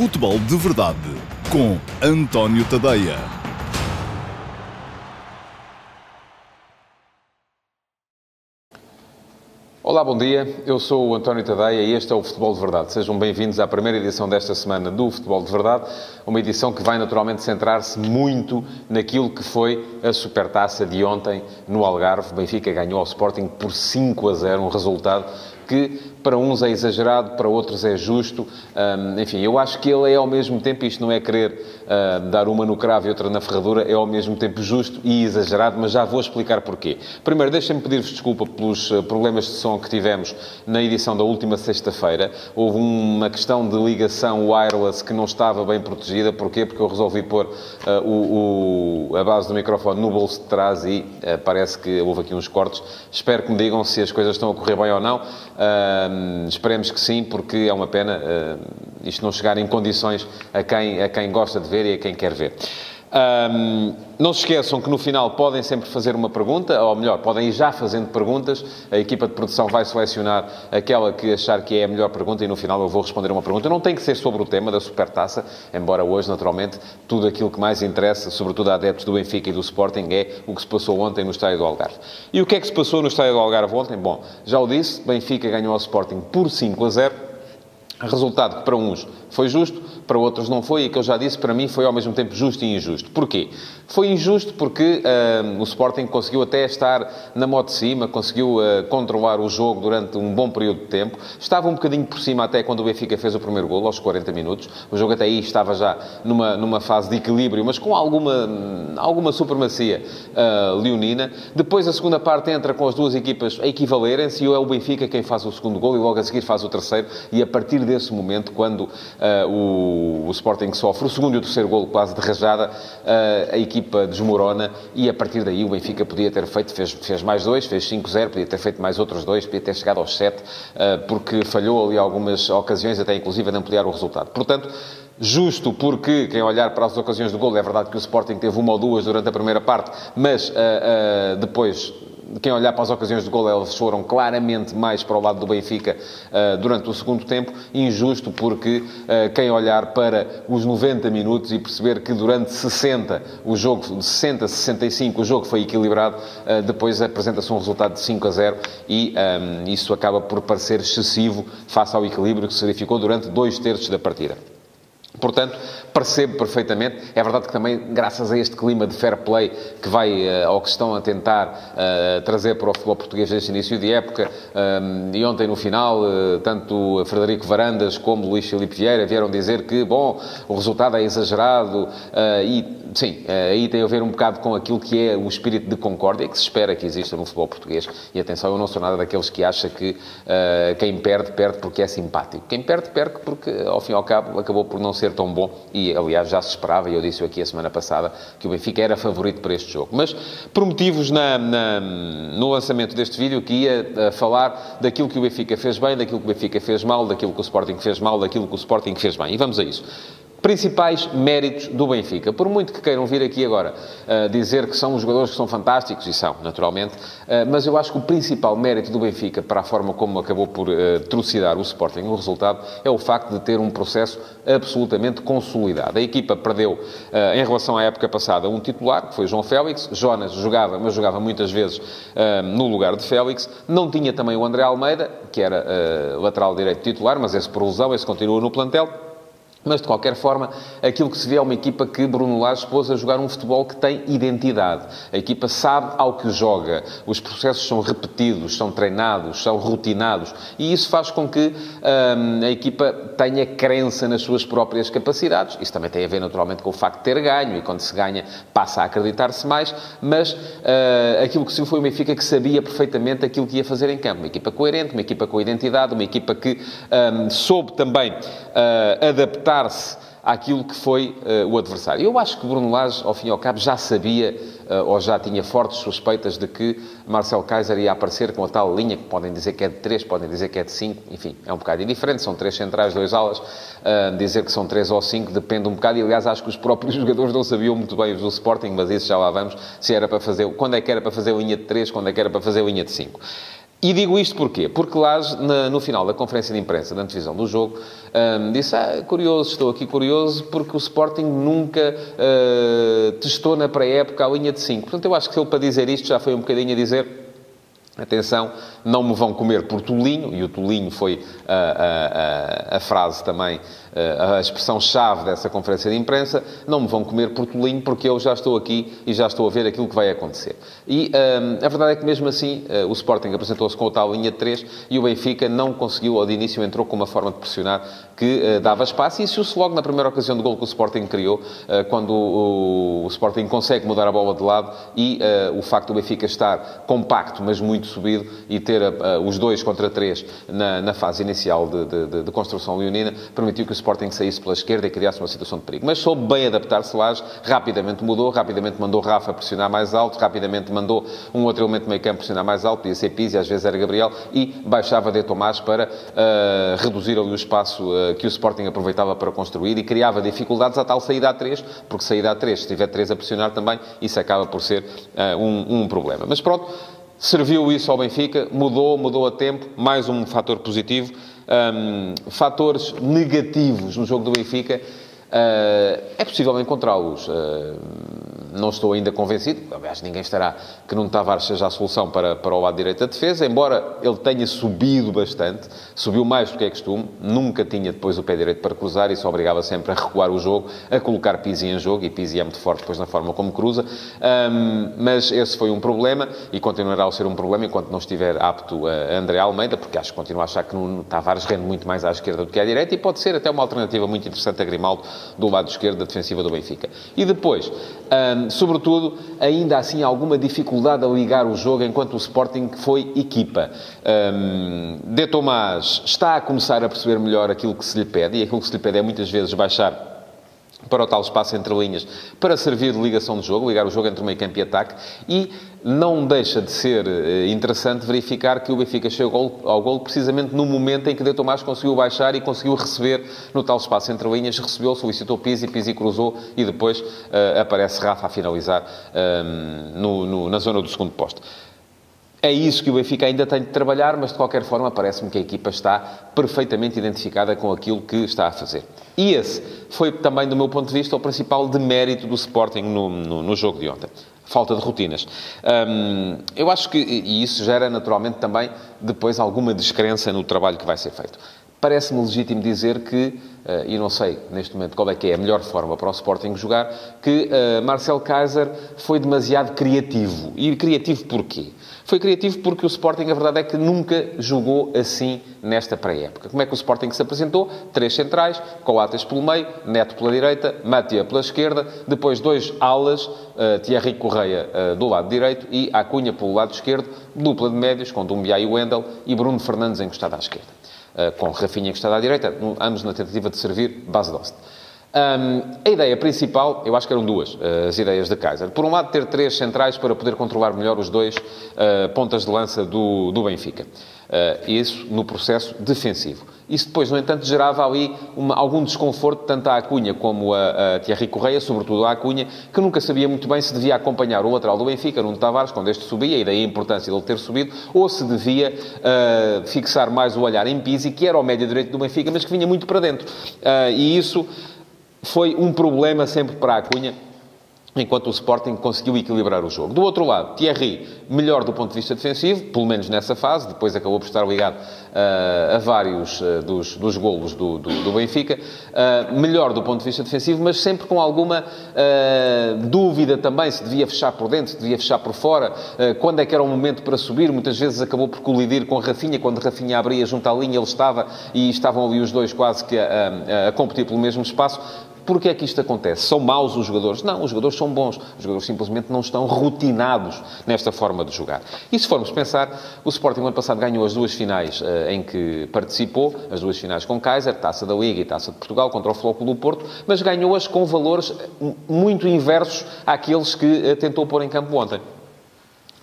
Futebol de Verdade com António Tadeia. Olá, bom dia. Eu sou o António Tadeia e este é o Futebol de Verdade. Sejam bem-vindos à primeira edição desta semana do Futebol de Verdade, uma edição que vai naturalmente centrar-se muito naquilo que foi a supertaça de ontem no Algarve. Benfica ganhou ao Sporting por 5 a 0, um resultado que para uns é exagerado, para outros é justo. Um, enfim, eu acho que ele é ao mesmo tempo, isto não é querer uh, dar uma no cravo e outra na ferradura, é ao mesmo tempo justo e exagerado, mas já vou explicar porquê. Primeiro, deixem-me pedir-vos desculpa pelos uh, problemas de som que tivemos na edição da última sexta-feira. Houve uma questão de ligação wireless que não estava bem protegida. Porquê? Porque eu resolvi pôr uh, o, o, a base do microfone no bolso de trás e parece que houve aqui uns cortes. Espero que me digam se as coisas estão a correr bem ou não. Uh, esperemos que sim, porque é uma pena uh, isto não chegar em condições a quem, a quem gosta de ver e a quem quer ver. Um, não se esqueçam que no final podem sempre fazer uma pergunta, ou melhor, podem ir já fazendo perguntas. A equipa de produção vai selecionar aquela que achar que é a melhor pergunta e no final eu vou responder uma pergunta. Não tem que ser sobre o tema da Supertaça, embora hoje, naturalmente, tudo aquilo que mais interessa, sobretudo a adeptos do Benfica e do Sporting, é o que se passou ontem no Estádio do Algarve. E o que é que se passou no Estádio do Algarve ontem? Bom, já o disse, Benfica ganhou ao Sporting por 5 a 0. Resultado que para uns foi justo, para outros não foi, e que eu já disse, para mim foi ao mesmo tempo justo e injusto. Porquê? Foi injusto porque uh, o Sporting conseguiu até estar na moto de cima, conseguiu uh, controlar o jogo durante um bom período de tempo. Estava um bocadinho por cima até quando o Benfica fez o primeiro gol, aos 40 minutos. O jogo até aí estava já numa, numa fase de equilíbrio, mas com alguma, alguma supremacia uh, leonina. Depois a segunda parte entra com as duas equipas a equivalerem-se e é o Benfica quem faz o segundo gol e logo a seguir faz o terceiro. E a partir desse momento, quando o o, Sporting sofre o segundo e o terceiro golo quase de rajada, a equipa desmorona e a partir daí o Benfica podia ter feito, fez, fez mais dois, fez 5-0, podia ter feito mais outros dois, podia ter chegado aos 7, porque falhou ali algumas ocasiões, até inclusive de ampliar o resultado. Portanto, justo porque, quem olhar para as ocasiões do gol, é verdade que o Sporting teve uma ou duas durante a primeira parte, mas uh, uh, depois quem olhar para as ocasiões de gol, elas foram claramente mais para o lado do Benfica uh, durante o segundo tempo. Injusto porque uh, quem olhar para os 90 minutos e perceber que durante 60, o jogo, de 60 a 65, o jogo foi equilibrado, uh, depois apresenta-se um resultado de 5 a 0 e um, isso acaba por parecer excessivo face ao equilíbrio que se verificou durante dois terços da partida. Portanto, percebo perfeitamente. É verdade que também, graças a este clima de fair play que vai, uh, ou que estão a tentar uh, trazer para o futebol português neste início de época, um, e ontem no final, uh, tanto Frederico Varandas como Luís Filipe Vieira vieram dizer que, bom, o resultado é exagerado, e sim, aí tem a ver um bocado com aquilo que é o espírito de concórdia que se espera que exista no futebol português. E atenção, eu não sou nada daqueles que acha que quem perde, perde porque é simpático. Quem perde, perde porque, ao fim e ao cabo, acabou por não ser tão bom e, aliás, já se esperava, e eu disse aqui a semana passada, que o Benfica era favorito para este jogo. Mas, por motivos na, na, no lançamento deste vídeo, que ia uh, falar daquilo que o Benfica fez bem, daquilo que o Benfica fez mal, daquilo que o Sporting fez mal, daquilo que o Sporting fez bem. E vamos a isso principais méritos do Benfica. Por muito que queiram vir aqui agora uh, dizer que são os jogadores que são fantásticos, e são, naturalmente, uh, mas eu acho que o principal mérito do Benfica para a forma como acabou por uh, trucidar o Sporting o resultado é o facto de ter um processo absolutamente consolidado. A equipa perdeu, em relação à época passada, um titular, que foi João Félix. Jonas jogava, mas jogava muitas vezes no lugar de Félix. Não tinha também o André Almeida, que era lateral direito titular, mas esse por lesão, esse continua no plantel. Mas, de qualquer forma, aquilo que se vê é uma equipa que Bruno Lage pôs a jogar um futebol que tem identidade. A equipa sabe ao que joga. Os processos são repetidos, são treinados, são rotinados. E isso faz com que hum, a equipa tenha crença nas suas próprias capacidades. Isso também tem a ver, naturalmente, com o facto de ter ganho. E quando se ganha, passa a acreditar-se mais. Mas uh, aquilo que se foi uma equipa que sabia perfeitamente aquilo que ia fazer em campo. Uma equipa coerente, uma equipa com identidade, uma equipa que um, soube também uh, adaptar adaptar-se àquilo que foi uh, o adversário. Eu acho que Bruno Lage, ao fim e ao cabo, já sabia uh, ou já tinha fortes suspeitas de que Marcel Kaiser ia aparecer com a tal linha, que podem dizer que é de 3, podem dizer que é de 5, enfim, é um bocado indiferente, são três centrais, dois alas, uh, dizer que são 3 ou 5 depende um bocado, e aliás acho que os próprios jogadores não sabiam muito bem os do Sporting, mas isso já lá vamos, se era para fazer, quando é que era para fazer linha de 3, quando é que era para fazer linha de 5. E digo isto porquê? Porque lá, no final da conferência de imprensa da antevisão do jogo, disse, ah, curioso, estou aqui curioso, porque o Sporting nunca uh, testou na pré-época a linha de 5. Portanto, eu acho que ele, para dizer isto, já foi um bocadinho a dizer Atenção, não me vão comer por tolinho, e o tolinho foi a, a, a, a frase também, a expressão-chave dessa conferência de imprensa, não me vão comer por tolinho porque eu já estou aqui e já estou a ver aquilo que vai acontecer. E a verdade é que mesmo assim o Sporting apresentou-se com a tal linha de 3 e o Benfica não conseguiu, ao de início entrou com uma forma de pressionar que dava espaço e isso logo na primeira ocasião de gol que o Sporting criou, quando o, o Sporting consegue mudar a bola de lado e o facto do Benfica estar compacto, mas muito subido e ter uh, os dois contra três na, na fase inicial de, de, de, construção leonina, permitiu que o Sporting saísse pela esquerda e criasse uma situação de perigo. Mas soube bem adaptar-se lá, rapidamente mudou, rapidamente mandou Rafa pressionar mais alto, rapidamente mandou um outro elemento meio campo pressionar mais alto, podia ser Pizzi, às vezes era Gabriel, e baixava de Tomás para uh, reduzir ali o espaço uh, que o Sporting aproveitava para construir e criava dificuldades à tal saída a 3, porque saída a 3, se tiver 3 a pressionar também, isso acaba por ser um, um problema. Mas pronto, Serviu isso ao Benfica, mudou, mudou a tempo, mais um fator positivo. Um, fatores negativos no jogo do Benfica, uh, é possível encontrá-los. Uh, não estou ainda convencido, aliás, ninguém estará que Nuno Tavares seja a solução para, para o lado direito da defesa, embora ele tenha subido bastante, subiu mais do que é costume, nunca tinha depois o pé direito para cruzar, isso obrigava sempre a recuar o jogo, a colocar Pizzi em jogo, e Pizzi é muito forte depois na forma como cruza, um, mas esse foi um problema, e continuará a ser um problema enquanto não estiver apto a André Almeida, porque acho que continua a achar que Nuno Tavares rende muito mais à esquerda do que à direita, e pode ser até uma alternativa muito interessante a Grimaldo do lado esquerdo da defensiva do Benfica. E depois, um, sobretudo, ainda assim, alguma dificuldade a ligar o jogo enquanto o Sporting foi equipa. Um, de Tomás está a começar a perceber melhor aquilo que se lhe pede, e aquilo que se lhe pede é muitas vezes baixar para o tal espaço entre linhas, para servir de ligação de jogo, ligar o jogo entre meio campo e ataque, e não deixa de ser eh, interessante verificar que o Benfica chegou ao gol precisamente no momento em que De Tomás conseguiu baixar e conseguiu receber no tal espaço entre linhas, recebeu, solicitou Pizzi, Pizzi cruzou e depois uh, aparece Rafa a finalizar um, no, no, na zona do segundo posto. É isso que o Benfica ainda tem de trabalhar, mas de qualquer forma parece-me que a equipa está perfeitamente identificada com aquilo que está a fazer. E esse foi também, do meu ponto de vista, o principal demérito do Sporting no, no, no jogo de ontem falta de rotinas. Um, eu acho que, e isso gera naturalmente também depois alguma descrença no trabalho que vai ser feito. Parece-me legítimo dizer que, uh, e não sei neste momento qual é que é a melhor forma para o Sporting jogar, que uh, Marcel Kaiser foi demasiado criativo. E criativo porquê? Foi criativo porque o Sporting, a verdade é que nunca jogou assim nesta pré-época. Como é que o Sporting se apresentou? Três centrais, Coates pelo meio, Neto pela direita, Matia pela esquerda, depois dois alas, uh, Thierry Correia uh, do lado direito e Acunha pelo lado esquerdo, dupla de médios com Dumbia e Wendel e Bruno Fernandes encostado à esquerda. Uh, com Rafinha encostado à direita, ambos na tentativa de servir base Dost. Um, a ideia principal, eu acho que eram duas, uh, as ideias de Kaiser. Por um lado, ter três centrais para poder controlar melhor os dois uh, pontas de lança do, do Benfica. Uh, isso no processo defensivo. Isso depois, no entanto, gerava ali uma, algum desconforto, tanto à Acunha como a, a Thierry Correia, sobretudo à Acunha, que nunca sabia muito bem se devia acompanhar o lateral do Benfica, Nuno Tavares, quando este subia, e daí a importância dele ter subido, ou se devia uh, fixar mais o olhar em Pizzi, que era o médio direito do Benfica, mas que vinha muito para dentro. Uh, e isso foi um problema sempre para a Cunha, enquanto o Sporting conseguiu equilibrar o jogo. Do outro lado, Thierry, melhor do ponto de vista defensivo, pelo menos nessa fase, depois acabou por estar ligado uh, a vários uh, dos, dos golos do, do, do Benfica, uh, melhor do ponto de vista defensivo, mas sempre com alguma dúvida também se devia fechar por dentro, se devia fechar por fora, quando é que era o momento para subir, muitas vezes acabou por colidir com Rafinha, quando Rafinha abria junto à linha, ele estava, e estavam ali os dois quase que a, a, a competir pelo mesmo espaço, Porquê é que isto acontece? São maus os jogadores? Não, os jogadores são bons. Os jogadores simplesmente não estão rotinados nesta forma de jogar. E se formos pensar, o Sporting, no ano passado, ganhou as duas finais uh, em que participou, as duas finais com Kaiser, Taça da Liga e Taça de Portugal, contra o Flóculo do Porto, mas ganhou-as com valores eh, muito inversos àqueles que uh, tentou pôr em campo ontem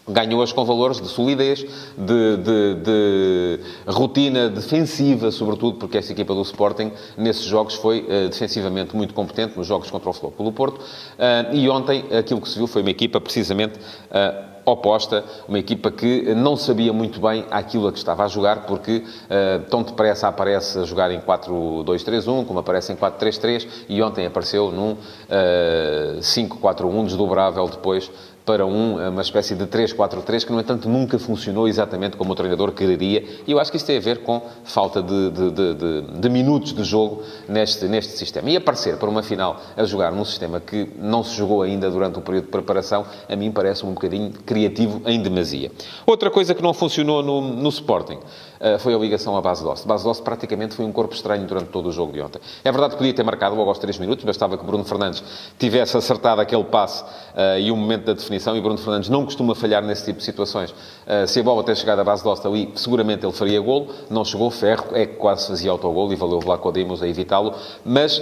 ganhou-as com valores de solidez, de, de, de, rotina defensiva, sobretudo porque esta equipa do Sporting, nesses jogos, foi uh, defensivamente muito competente, nos jogos contra o Flóculo do Porto, uh, e ontem aquilo que se viu foi uma equipa, precisamente, uh, oposta, uma equipa que não sabia muito bem aquilo a que estava a jogar, porque uh, tão depressa aparece a jogar em 4-2-3-1, como aparece em 4-3-3, e ontem apareceu num uh, 5-4-1 desdobrável depois para um, uma espécie de 3-4-3 que, no entanto, nunca funcionou exatamente como o treinador quereria. E eu acho que isso tem a ver com falta de, de, de, de, minutos de jogo neste, neste sistema. E aparecer para uma final a jogar num sistema que não se jogou ainda durante o período de preparação, a mim parece um bocadinho criativo em demasia. Outra coisa que não funcionou no, no Sporting foi a ligação à base Dost. Base Dost praticamente foi um corpo estranho durante todo o jogo de ontem. É verdade que podia ter marcado logo aos 3 minutos, bastava que Bruno Fernandes tivesse acertado aquele passe uh, e o momento da definição e Bruno Fernandes não costuma falhar nesse tipo de situações. Uh, se a bola ter chegado à base Osta ali, seguramente ele faria golo. Não chegou, Ferro é que quase fazia autogolo e valeu o Vlaco Dimos a evitá-lo. Mas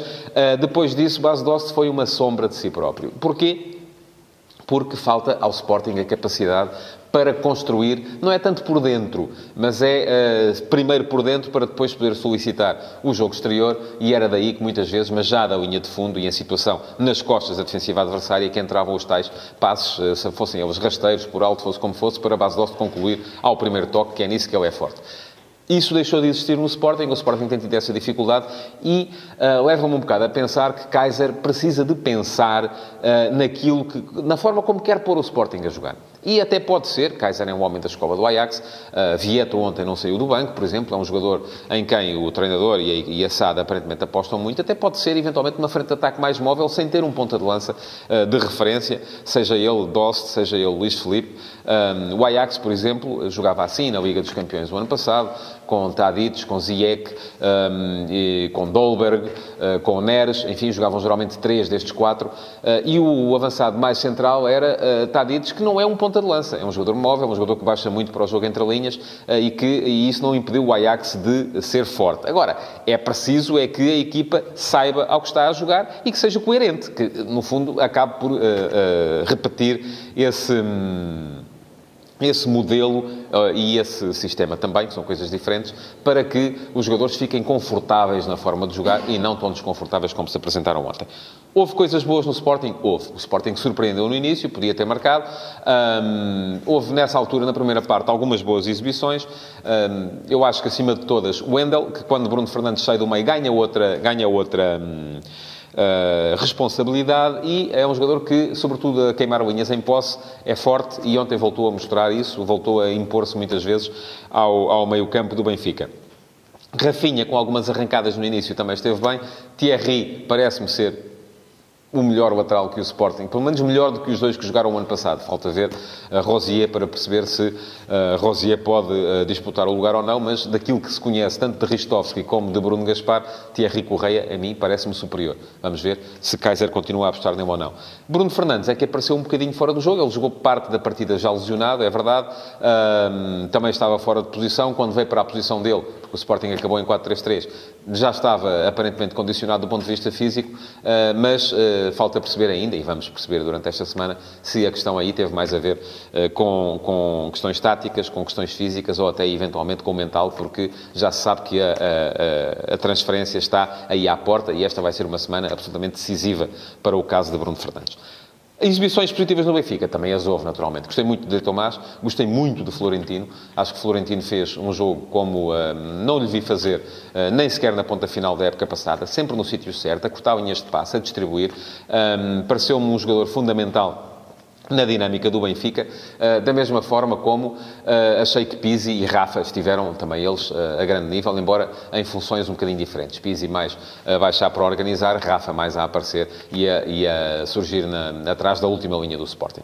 depois disso, base Osta foi uma sombra de si próprio. Porquê? Porque falta ao Sporting a capacidade para construir, não é tanto por dentro, mas é uh, primeiro por dentro para depois poder solicitar o jogo exterior e era daí que muitas vezes, mas já da linha de fundo e em situação nas costas da defensiva adversária, que entravam os tais passos, uh, se fossem eles rasteiros, por alto, fosse como fosse, para a base de concluir ao primeiro toque, que é nisso que ele é forte. Isso deixou de existir no Sporting, o Sporting tem tido essa dificuldade e uh, leva-me um bocado a pensar que Kaiser precisa de pensar uh, naquilo que, na forma como quer pôr o Sporting a jogar. E até pode ser, Kaiser é um homem da escola do Ajax, uh, Vieto ontem não saiu do banco, por exemplo, é um jogador em quem o treinador e a, e a SAD aparentemente apostam muito, até pode ser eventualmente uma frente de ataque mais móvel, sem ter um ponta de lança uh, de referência, seja ele Dost, seja ele Luís Felipe. Um, o Ajax, por exemplo, jogava assim na Liga dos Campeões do ano passado, com Tadic, com Ziyech, um, com Dolberg, uh, com Neres, enfim, jogavam geralmente três destes quatro, e o, avançado mais central era uh, Tadic, que não é um ponta de lança. É um jogador móvel, um jogador que baixa muito para o jogo entre linhas eh, e que e isso não impediu o Ajax de ser forte. Agora, é preciso é que a equipa saiba ao que está a jogar e que seja coerente, que no fundo acabe por uh, uh, repetir esse. Hum, esse modelo uh, e esse sistema também, que são coisas diferentes, para que os jogadores fiquem confortáveis na forma de jogar e não tão desconfortáveis como se apresentaram ontem. Houve coisas boas no Sporting? Houve. O Sporting surpreendeu no início, podia ter marcado. Um, houve, nessa altura, na primeira parte, algumas boas exibições. Um, eu acho que, acima de todas, o Wendel, que quando Bruno Fernandes sai do meio, ganha outra... Ganha outra um, Uh, responsabilidade e é um jogador que, sobretudo a queimar linhas em posse, é forte e ontem voltou a mostrar isso, voltou a impor-se muitas vezes ao, ao meio campo do Benfica. Rafinha, com algumas arrancadas no início, também esteve bem. Thierry parece-me ser o melhor lateral que o Sporting, pelo menos melhor do que os dois que jogaram o ano passado. Falta ver a Rosier para perceber se a Rosier pode uh, disputar o lugar ou não, mas daquilo que se conhece, tanto de Ristovski como de Bruno Gaspar, Thierry Correia, a mim, parece-me superior. Vamos ver se Kaiser continua a apostar nele ou não. Bruno Fernandes é que apareceu um bocadinho fora do jogo, ele jogou parte da partida já lesionado, é verdade, uh, também estava fora de posição, quando veio para a posição dele, o Sporting acabou em 4-3-3, já estava aparentemente condicionado do ponto de vista físico, uh, mas uh, falta perceber ainda, e vamos perceber durante esta semana, se a questão aí teve mais a ver uh, com, com questões táticas, com questões físicas ou até eventualmente com o mental, porque já se sabe que a, a, a transferência está aí à porta e esta vai ser uma semana absolutamente decisiva para o caso de Bruno Fernandes. Exibições positivas no Benfica, também as houve, naturalmente. Gostei muito de Tomás, gostei muito de Florentino. Acho que Florentino fez um jogo como uh, não lhe vi fazer, uh, nem sequer na ponta final da época passada, sempre no sítio certo, a cortar linhas de passe, a distribuir. Um, Pareceu-me um jogador fundamental na dinâmica do Benfica, eh, da mesma forma como eh, achei que Pizzi e Rafa estiveram também eles eh, a grande nível, embora em funções um bocadinho diferentes. Pizzi mais a baixar para organizar, Rafa mais a aparecer e a, e a surgir na, atrás da última linha do Sporting.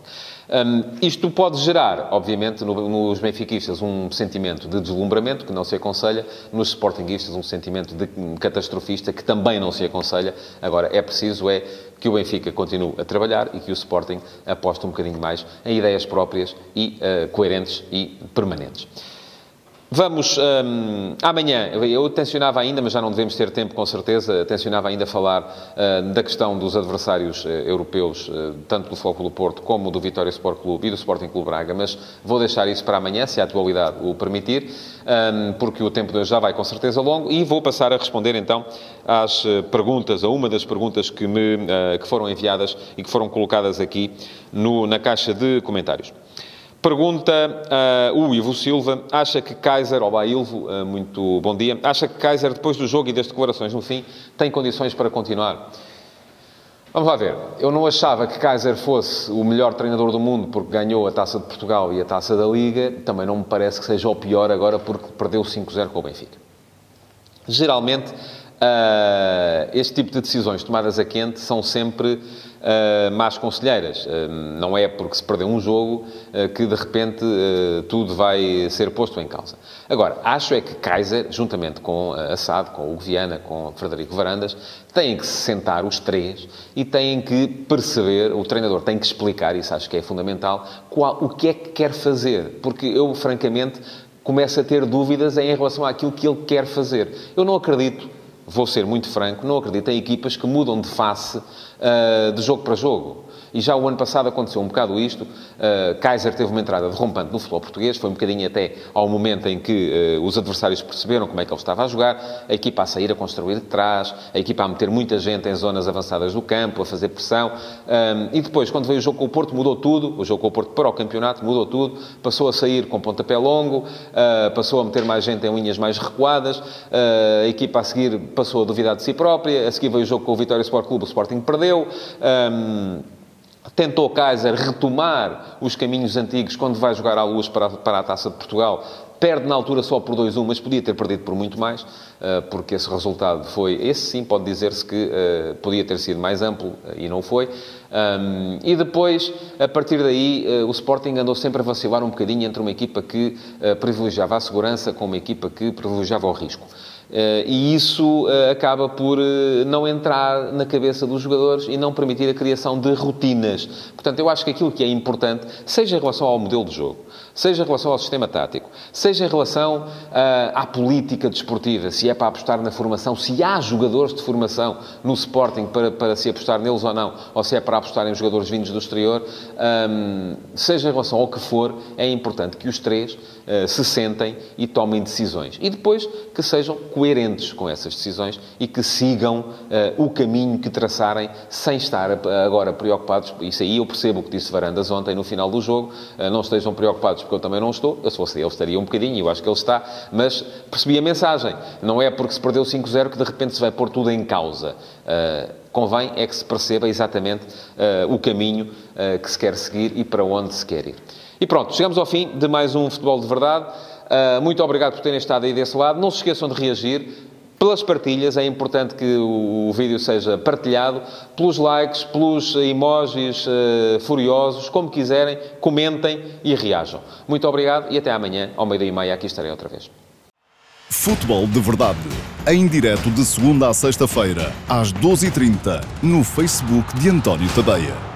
Um, isto pode gerar, obviamente, no, nos benfiquistas um sentimento de deslumbramento, que não se aconselha, nos sportinguistas um sentimento de catastrofista, que também não se aconselha. Agora, é preciso é que o Benfica continue a trabalhar e que o Sporting aposte um bocadinho mais em ideias próprias e uh, coerentes e permanentes. Vamos, um, amanhã, eu tencionava ainda, mas já não devemos ter tempo com certeza, tencionava ainda falar uh, da questão dos adversários uh, europeus, uh, tanto do Futebol do Porto como do Vitória Sport Clube e do Sporting Clube Braga, mas vou deixar isso para amanhã, se a atualidade o permitir, um, porque o tempo de hoje já vai com certeza longo, e vou passar a responder então às perguntas, a uma das perguntas que, me, que foram enviadas e que foram colocadas aqui no, na caixa de comentários. Pergunta uh, o Ivo Silva, acha que Kaiser, olá Ilvo, uh, muito bom dia, acha que Kaiser, depois do jogo e das declarações no fim, tem condições para continuar? Vamos lá ver. Eu não achava que Kaiser fosse o melhor treinador do mundo porque ganhou a Taça de Portugal e a Taça da Liga. Também não me parece que seja o pior agora porque perdeu 5-0 com o Benfica. Geralmente, uh, este tipo de decisões tomadas a quente são sempre uh, más conselheiras. Uh, não é porque se perdeu um jogo uh, que, de repente, tudo vai ser posto em causa. Agora, acho é que Kaiser, juntamente com Assad, com o Viana, com Frederico Varandas, têm que se sentar os três e têm que perceber, o treinador tem que explicar, isso acho que é fundamental, qual, o que é que quer fazer. Porque eu, francamente, começo a ter dúvidas em relação àquilo que ele quer fazer. Eu não acredito vou ser muito franco, não acredito em equipas que mudam de face uh, de jogo para jogo. E já o ano passado aconteceu um bocado isto. Uh, Kaiser teve uma entrada derrompante no futebol português. Foi um bocadinho até ao momento em que uh, os adversários perceberam como é que ele estava a jogar. A equipa a sair a construir de trás. A equipa a meter muita gente em zonas avançadas do campo, a fazer pressão. Um, e depois, quando veio o jogo com o Porto, mudou tudo. O jogo com o Porto para o campeonato mudou tudo. Passou a sair com pontapé longo. Uh, passou a meter mais gente em linhas mais recuadas. a equipa a seguir passou a duvidar de si própria. A seguir veio o jogo com o Vitória Sport Clube. O Sporting perdeu. Um, Tentou Kaiser retomar os caminhos antigos quando vai jogar à luz para a, para a Taça de Portugal. Perde na altura só por 2-1, mas podia ter perdido por muito mais, eh, porque esse resultado foi... Esse sim pode dizer-se que uh, podia ter sido mais amplo e não foi. E depois, a partir daí, o Sporting andou sempre a vacilar um bocadinho entre uma equipa que privilegiava a segurança com uma equipa que privilegiava o risco. Uh, e isso uh, acaba por uh, não entrar na cabeça dos jogadores e não permitir a criação de rotinas. Portanto, eu acho que aquilo que é importante, seja em relação ao modelo de jogo, seja em relação ao sistema tático, seja em relação à política desportiva, se é para apostar na formação, se há jogadores de formação no Sporting para, para se apostar neles ou não, ou se é para apostar em jogadores vindos do exterior, um, seja em relação ao que for, é importante que os três se sentem e tomem decisões. E depois que sejam coerentes com essas decisões e que sigam uh, o caminho que traçarem sem estar agora preocupados. Isso aí eu percebo o que disse Varandas ontem no final do jogo. Uh, não estejam preocupados porque eu também não estou. Eu se fosse ele estaria um bocadinho, eu acho que ele está. Mas percebi a mensagem. Não é porque se perdeu 5-0 que de repente se vai pôr tudo em causa. Uh, convém é que se perceba exatamente o caminho que se quer seguir e para onde se quer ir. E pronto, chegamos ao fim de mais um Futebol de Verdade. Uh, muito obrigado por terem estado aí desse lado. Não se esqueçam de reagir pelas partilhas, é importante que o, vídeo seja partilhado, pelos likes, pelos emojis uh, furiosos, como quiserem, comentem e reajam. Muito obrigado e até amanhã, ao meio-dia e meia, aqui estarei outra vez. Futebol de Verdade, em direto de segunda a sexta-feira, às 12h30, no Facebook de António Tadeia.